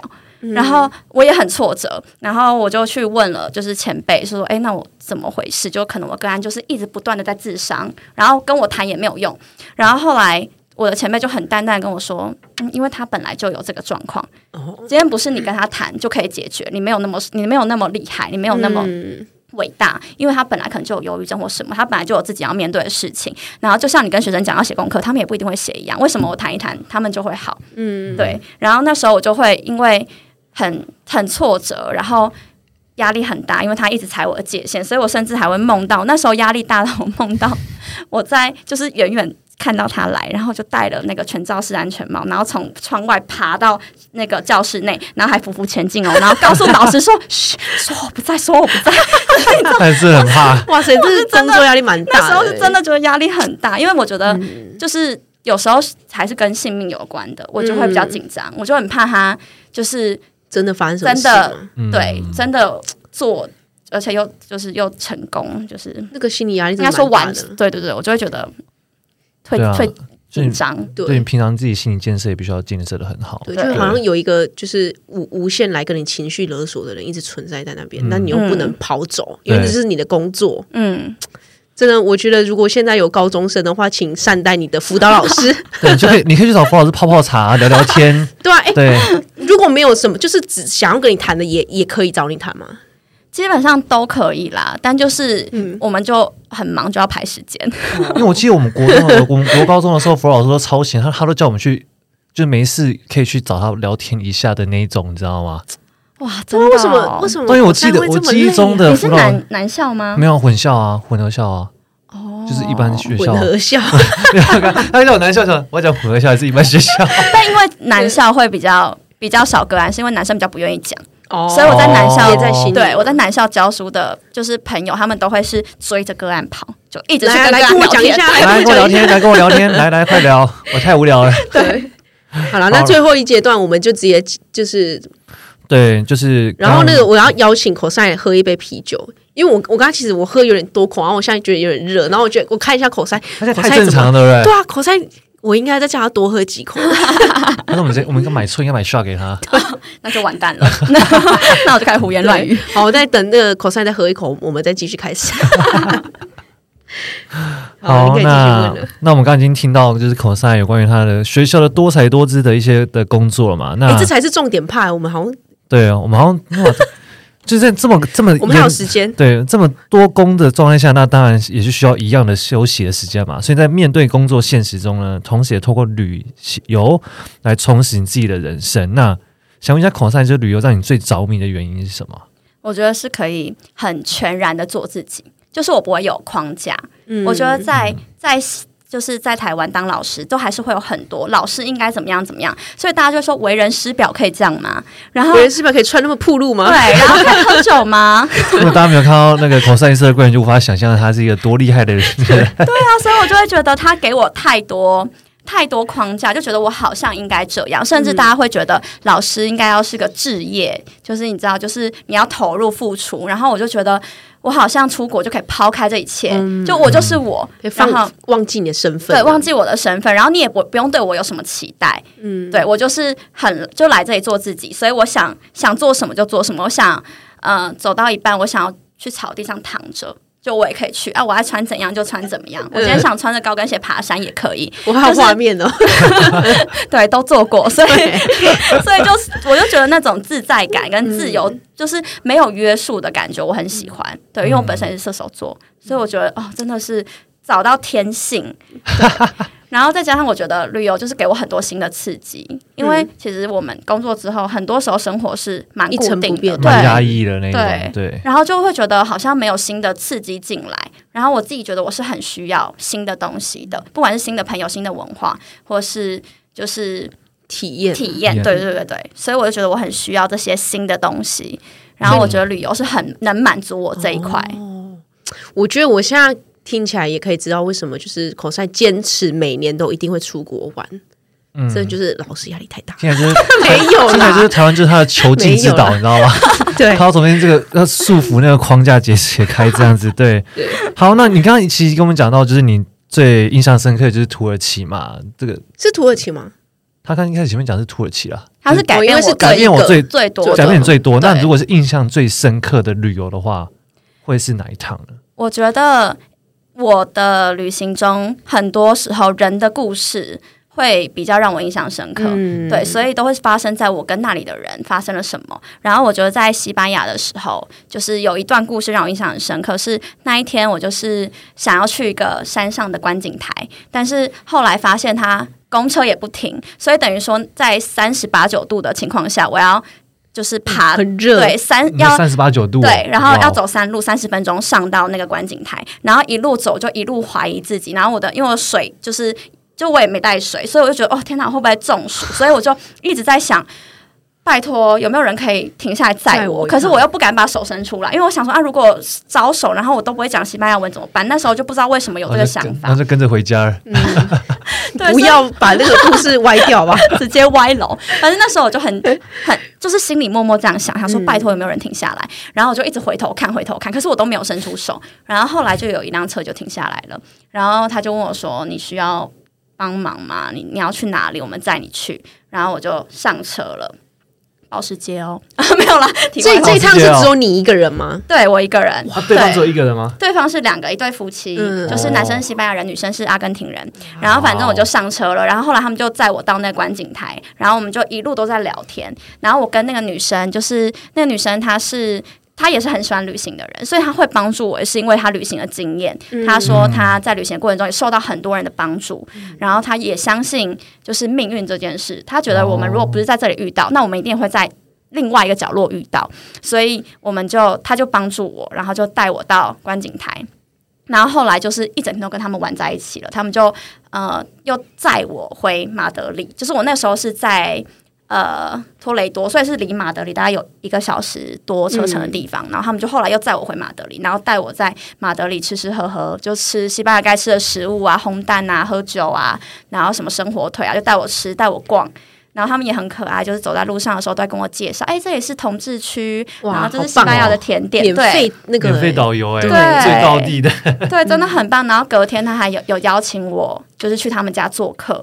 然后我也很挫折。然后我就去问了，就是前辈说：“诶，那我怎么回事？就可能我个案就是一直不断的在自伤，然后跟我谈也没有用。”然后后来。我的前辈就很淡淡跟我说，嗯，因为他本来就有这个状况，今天不是你跟他谈就可以解决，你没有那么你没有那么厉害，你没有那么伟大，因为他本来可能就有忧郁症或什么，他本来就有自己要面对的事情。然后就像你跟学生讲要写功课，他们也不一定会写一样。为什么我谈一谈，他们就会好？嗯，对。然后那时候我就会因为很很挫折，然后压力很大，因为他一直踩我的界限，所以我甚至还会梦到那时候压力大到我梦到我在就是远远。看到他来，然后就戴了那个全罩式安全帽，然后从窗外爬到那个教室内，然后还匍匐前进哦，然后告诉导师说：“ 嘘，说我不在，说我不在。”还是很怕。哇塞，这是真的压力蛮大。那时候是真的觉得压力很大，因为我觉得就是有时候还是跟性命有关的，我就会比较紧张，我就很怕他就是真的发生什么事，真的对，真的做，而且又就是又成功，就是那个心理压力应该说完，对对对，我就会觉得。会会紧张，对，所以你平常自己心理建设也必须要建设的很好。对，就好像有一个就是无无限来跟你情绪勒索的人一直存在在那边，那你又不能跑走，因为这是你的工作。嗯，真的，我觉得如果现在有高中生的话，请善待你的辅导老师。对，就可以，你可以去找辅导老师泡泡茶，聊聊天。对啊，对，如果没有什么，就是只想要跟你谈的，也也可以找你谈吗？基本上都可以啦，但就是我们就很忙，就要排时间。嗯、因为我记得我们国中、我们国高中的时候，辅导老师都超闲，他他都叫我们去，就没事可以去找他聊天一下的那一种，你知道吗？哇，真的、哦？为什么？为什么？因为我记得我记忆中的你是男男校吗？没有混校啊，混合校啊。哦，就是一般学校。混合校。他叫我男校，我讲混合校还是一般学校？但因为男校会比较比较少个案，是因为男生比较不愿意讲。哦，所以我在南校也在心里。对，我在南校教书的，就是朋友，他们都会是追着个案跑，就一直去跟个案聊天。来跟我讲一下，来跟我聊天，来跟我聊天，来来快聊，我太无聊了。对，好了，那最后一阶段我们就直接就是，对，就是，然后那个我要邀请 Cosine 喝一杯啤酒，因为我我刚刚其实我喝有点多口，然后我现在觉得有点热，然后我觉得我看一下 Cosine，太正常了，对不对？对啊，Cosine。我应该再叫他多喝几口。那我们这 我们应该买错，应该买 shot 给他。那就完蛋了。那我就开始胡言乱语。好，我再等那个 cosine 再喝一口，我们再继续开始。好，那那我们刚刚已经听到，就是 cosine 有关于他的学校的多才多姿的一些的工作了嘛？那、欸、这才是重点派。我们好像对啊，我们好像。就在这么这么，我们还有时间。对，这么多工的状态下，那当然也是需要一样的休息的时间嘛。所以在面对工作现实中呢，同时也透过旅游来充实你自己的人生。那想问一下，cosine，就旅游让你最着迷的原因是什么？我觉得是可以很全然的做自己，就是我不会有框架。嗯，我觉得在在。就是在台湾当老师，都还是会有很多老师应该怎么样怎么样，所以大家就说为人师表可以这样吗？然后为人师表可以穿那么暴露吗？对，然后可以喝酒吗？如果大家没有看到那个 cosine 色的贵人，就无法想象他是一个多厉害的人。对啊，所以我就会觉得他给我太多太多框架，就觉得我好像应该这样，甚至大家会觉得老师应该要是个职业，就是你知道，就是你要投入付出，然后我就觉得。我好像出国就可以抛开这一切，嗯、就我就是我，嗯、然后忘记你的身份，对，忘记我的身份，然后你也不不用对我有什么期待，嗯，对我就是很就来这里做自己，所以我想想做什么就做什么，我想嗯、呃、走到一半，我想要去草地上躺着。就我也可以去啊！我爱穿怎样就穿怎么样。我今天想穿着高跟鞋爬山也可以。我还有画面哦，对，都做过，所以 所以就是我就觉得那种自在感跟自由，就是没有约束的感觉，我很喜欢。对，因为我本身也是射手座，所以我觉得哦，真的是找到天性。然后再加上，我觉得旅游就是给我很多新的刺激，因为其实我们工作之后，很多时候生活是蛮固定的，蛮压抑的那种，对对。然后就会觉得好像没有新的刺激进来。然后我自己觉得我是很需要新的东西的，不管是新的朋友、新的文化，或是就是体验体验。对对对对，所以我就觉得我很需要这些新的东西。然后我觉得旅游是很能满足我这一块。哦，我觉得我现在。听起来也可以知道为什么就是 cosine 坚持每年都一定会出国玩，嗯，这就是老师压力太大。现在就是 没有，现在就是台湾就是他的囚禁之岛，你知道吗？对，他要从这个要束缚那个框架解解开这样子，对。对好，那你刚刚其实跟我们讲到，就是你最印象深刻的就是土耳其嘛，这个是土耳其吗？他刚一开始前面讲是土耳其啦，他是改变我改变我最最多改变最多。那如果是印象最深刻的旅游的话，会是哪一趟呢？我觉得。我的旅行中，很多时候人的故事会比较让我印象深刻，嗯、对，所以都会发生在我跟那里的人发生了什么。然后我觉得在西班牙的时候，就是有一段故事让我印象很深刻，是那一天我就是想要去一个山上的观景台，但是后来发现它公车也不停，所以等于说在三十八九度的情况下，我要。就是爬，很热，对，三要三十八九度，对，然后要走山路三十分钟上到那个观景台，然后一路走就一路怀疑自己，然后我的因为我水就是就我也没带水，所以我就觉得哦天哪，会不会中暑？所以我就一直在想。拜托，有没有人可以停下来载我？可是我又不敢把手伸出来，因为我想说啊，如果招手，然后我都不会讲西班牙文怎么办？那时候就不知道为什么有这个想法，那就跟着回家了。嗯，不要把那个故事歪掉吧，直接歪楼。反正那时候我就很很就是心里默默这样想，想说拜托有没有人停下来？然后我就一直回头看，回头看，可是我都没有伸出手。然后后来就有一辆车就停下来了，然后他就问我说：“你需要帮忙吗？你你要去哪里？我们载你去。”然后我就上车了。保时捷哦，没有啦。这这一趟是只有你一个人吗？对我一个人。哇，对方只有一个人吗？对方是两个，一对夫妻，嗯、就是男生是西班牙人，女生是阿根廷人。然后反正我就上车了，然后后来他们就载我到那观景台，然后我们就一路都在聊天。然后我跟那个女生，就是那个女生，她是。他也是很喜欢旅行的人，所以他会帮助我，也是因为他旅行的经验。嗯、他说他在旅行的过程中也受到很多人的帮助，嗯、然后他也相信就是命运这件事。他觉得我们如果不是在这里遇到，哦、那我们一定会在另外一个角落遇到。所以我们就他就帮助我，然后就带我到观景台，然后后来就是一整天都跟他们玩在一起了。他们就呃又载我回马德里，就是我那时候是在。呃，托雷多，所以是离马德里大概有一个小时多车程的地方。嗯、然后他们就后来又载我回马德里，然后带我在马德里吃吃喝喝，就吃西班牙该吃的食物啊，烘蛋啊，喝酒啊，然后什么生火腿啊，就带我吃，带我逛。然后他们也很可爱，就是走在路上的时候都在跟我介绍，哎，这里是同志区，然后这是西班牙的甜点，免费那个免费导游，哎，对，最高地的，对，真的很棒。然后隔天他还有有邀请我，就是去他们家做客，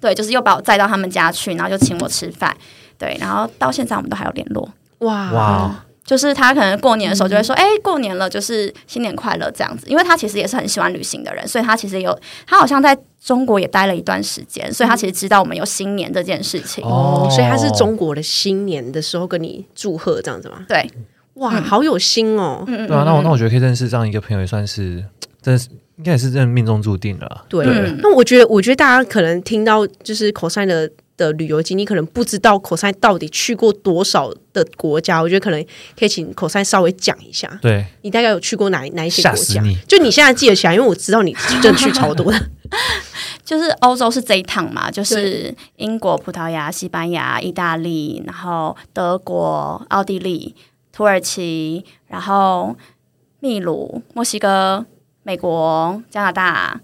对，就是又把我载到他们家去，然后就请我吃饭，对，然后到现在我们都还有联络，哇哇。就是他可能过年的时候就会说：“哎、嗯欸，过年了，就是新年快乐这样子。”因为他其实也是很喜欢旅行的人，所以他其实有他好像在中国也待了一段时间，所以他其实知道我们有新年这件事情。哦，所以他是中国的新年的时候跟你祝贺这样子吗？对，哇，嗯、好有心哦。嗯嗯，对啊，那我那我觉得可以认识这样一个朋友，也算是真是应该也是真的命中注定了。对，对那我觉得，我觉得大家可能听到就是 Cosine 的。的旅游经历可能不知道 Cosine 到底去过多少的国家，我觉得可能可以请 Cosine 稍微讲一下。对，你大概有去过哪哪一些国家？你就你现在记得起来，因为我知道你真的去超多的。就是欧洲是这一趟嘛，就是英国、葡萄牙、西班牙、意大利，然后德国、奥地利、土耳其，然后秘鲁、墨西哥、美国、加拿大，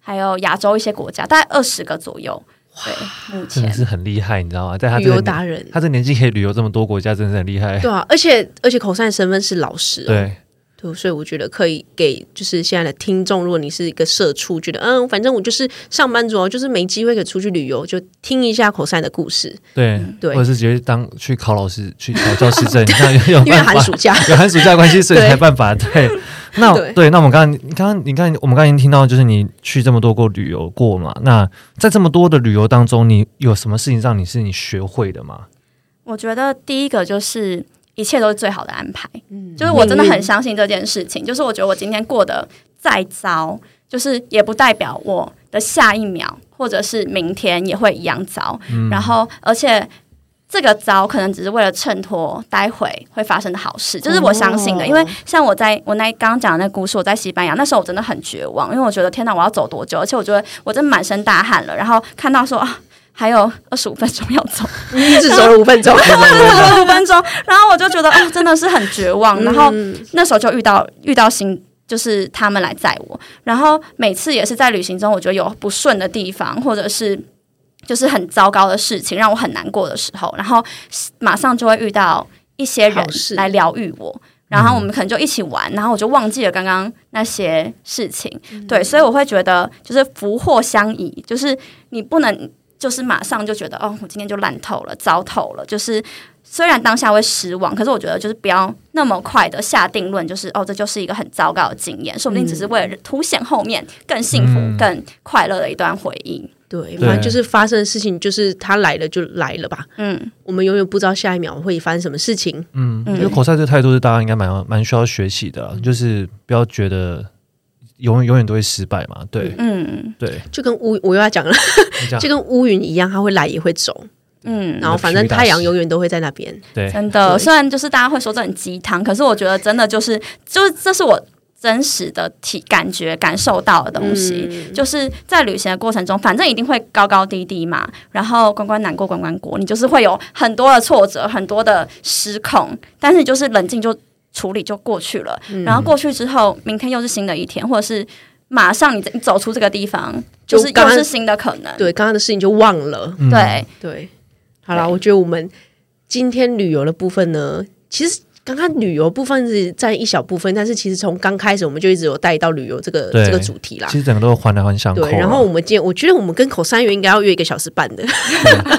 还有亚洲一些国家，大概二十个左右。对，目前真的是很厉害，你知道吗？在他旅游达人，他这年纪可以旅游这么多国家，真的是很厉害。对啊，而且而且，Cosine 的身份是老师，对对，所以我觉得可以给就是现在的听众，如果你是一个社畜，觉得嗯，反正我就是上班族，就是没机会可以出去旅游，就听一下 Cosine 的故事。对对，或者是直接当去考老师，去考教师证，有因为寒暑假有寒暑假关系，所以才办法对。那对，对，那我们刚刚，你刚刚，你刚刚，我们刚刚已经听到，就是你去这么多过旅游过嘛？那在这么多的旅游当中，你有什么事情让你是你学会的吗？我觉得第一个就是一切都是最好的安排，嗯，就是我真的很相信这件事情。就是我觉得我今天过得再糟，就是也不代表我的下一秒或者是明天也会一样糟。嗯，然后而且。这个糟可能只是为了衬托待会会发生的好事，就是我相信的。Oh. 因为像我在我那刚刚讲的那个故事，我在西班牙那时候我真的很绝望，因为我觉得天哪，我要走多久？而且我觉得我真满身大汗了。然后看到说啊，还有二十五分钟要走，你只走了五分钟，五分钟。然后我就觉得哦，真的是很绝望。然后那时候就遇到遇到新，就是他们来载我。然后每次也是在旅行中，我觉得有不顺的地方，或者是。就是很糟糕的事情，让我很难过的时候，然后马上就会遇到一些人来疗愈我，然后我们可能就一起玩，然后我就忘记了刚刚那些事情。嗯、对，所以我会觉得就是福祸相依，就是你不能就是马上就觉得哦，我今天就烂透了，糟透了。就是虽然当下会失望，可是我觉得就是不要那么快的下定论，就是哦，这就是一个很糟糕的经验，说不定只是为了凸显后面更幸福、嗯、更快乐的一段回忆。对，反正就是发生的事情，就是他来了就来了吧。嗯，我们永远不知道下一秒会发生什么事情。嗯，我觉得 Cosine 这态度是大家应该蛮蛮需要学习的，嗯，就是不要觉得永远永远都会失败嘛。对，嗯，对，就跟乌我又要讲了，就跟乌云一样，它会来也会走。嗯，然后反正太阳永远都会在那边。对，真的。虽然就是大家会说这很鸡汤，可是我觉得真的就是就是这是我。真实的体感觉感受到的东西，嗯，就是在旅行的过程中，反正一定会高高低低嘛。然后关关难过关关过，你就是会有很多的挫折，很多的失控，但是就是冷静就处理就过去了。嗯，然后过去之后，明天又是新的一天，或者是马上你你走出这个地方，就是又是新的可能。对，刚刚的事情就忘了。嗯，对对，好了，我觉得我们今天旅游的部分呢，其实。刚刚旅游部分是占一小部分，但是其实从刚开始我们就一直有带到旅游这个这个主题啦。其实整个都环来环相扣。对，然后我们今天我觉得我们跟 Cosine 约应该要约一个小时半的。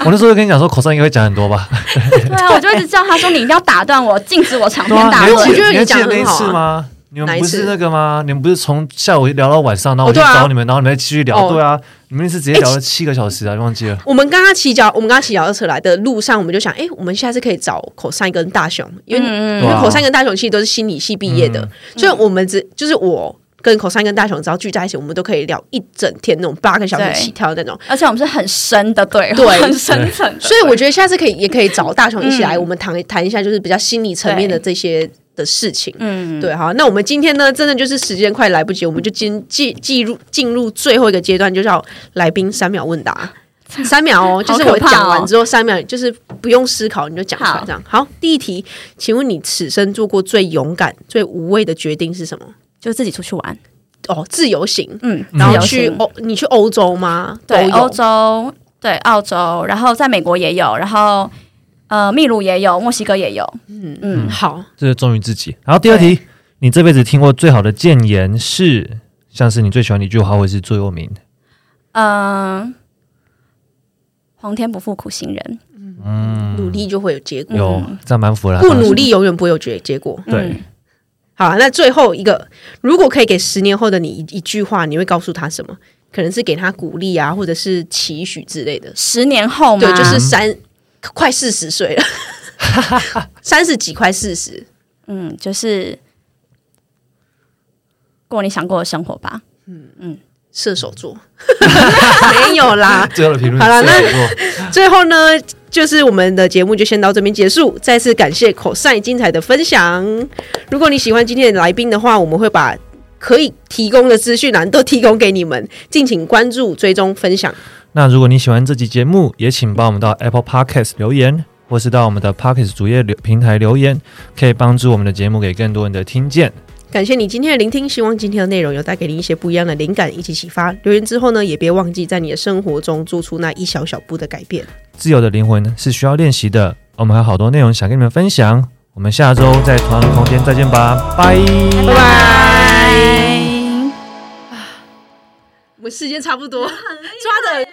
我那时候就跟你讲说 Cosine 应该会讲很多吧。对啊，我就一直叫他说你一定要打断我，禁止我长篇大论。我觉得你讲那一次吗？你们不是那个吗？你们不是从下午聊到晚上，然后我就找你们，然后你们再继续聊。对啊，你们是直接聊了七个小时啊，忘记了。我们刚刚骑脚，我们刚刚骑脚踏车来的路上，我们就想，哎，我们下次可以找 Cosine 跟大雄，因为因为 Cosine 跟大雄其实都是心理系毕业的，所以我们只就是我跟 Cosine 跟大雄只要聚在一起，我们都可以聊一整天那种八个小时起跳的那种，而且我们是很深的对，对，很深层。所以我觉得下次可以也可以找大雄一起来，我们谈谈一下，就是比较心理层面的这些。的事情，嗯，对，好，那我们今天呢，真的就是时间快来不及，我们就进进进入进入最后一个阶段，就叫来宾三秒问答，三秒哦，就是我讲完之后三秒，就是不用思考你就讲出来，这样好。好，第一题，请问你此生做过最勇敢、最无畏的决定是什么？就自己出去玩哦，自由行，嗯，然后去欧，你去欧洲吗？对，欧洲。对，澳洲，然后在美国也有，然后呃，秘鲁也有，墨西哥也有。嗯嗯，好，这是忠于自己。然后第二题，你这辈子听过最好的谏言是，像是你最喜欢的一句话，或是座右铭？嗯，皇天不负苦心人。嗯，努力就会有结果。有，这样蛮符合。不努力，永远不会有结结果。对。好，那最后一个，如果可以给十年后的你一一句话，你会告诉他什么？可能是给他鼓励啊，或者是期许之类的。十年后吗？对，就是三快四十岁了，三十几快四十。嗯，就是过你想过的生活吧。嗯嗯，射手座 没有啦。最后的评论好了，那最后呢，就是我们的节目就先到这边结束。再次感谢 cosine 精彩的分享。如果你喜欢今天的来宾的话，我们会把。可以提供的资讯栏都提供给你们，敬请关注、追踪、分享。那如果你喜欢这集节目，也请帮我们到 Apple Podcast 留言，或是到我们的 Podcast 主页留平台留言，可以帮助我们的节目给更多人的听见。感谢你今天的聆听，希望今天的内容有带给你一些不一样的灵感以及启发。留言之后呢，也别忘记在你的生活中做出那一小小步的改变。自由的灵魂是需要练习的，我们还有好多内容想跟你们分享。我们下周在同样的空间再见吧，拜拜拜。我们时间差不多，抓的。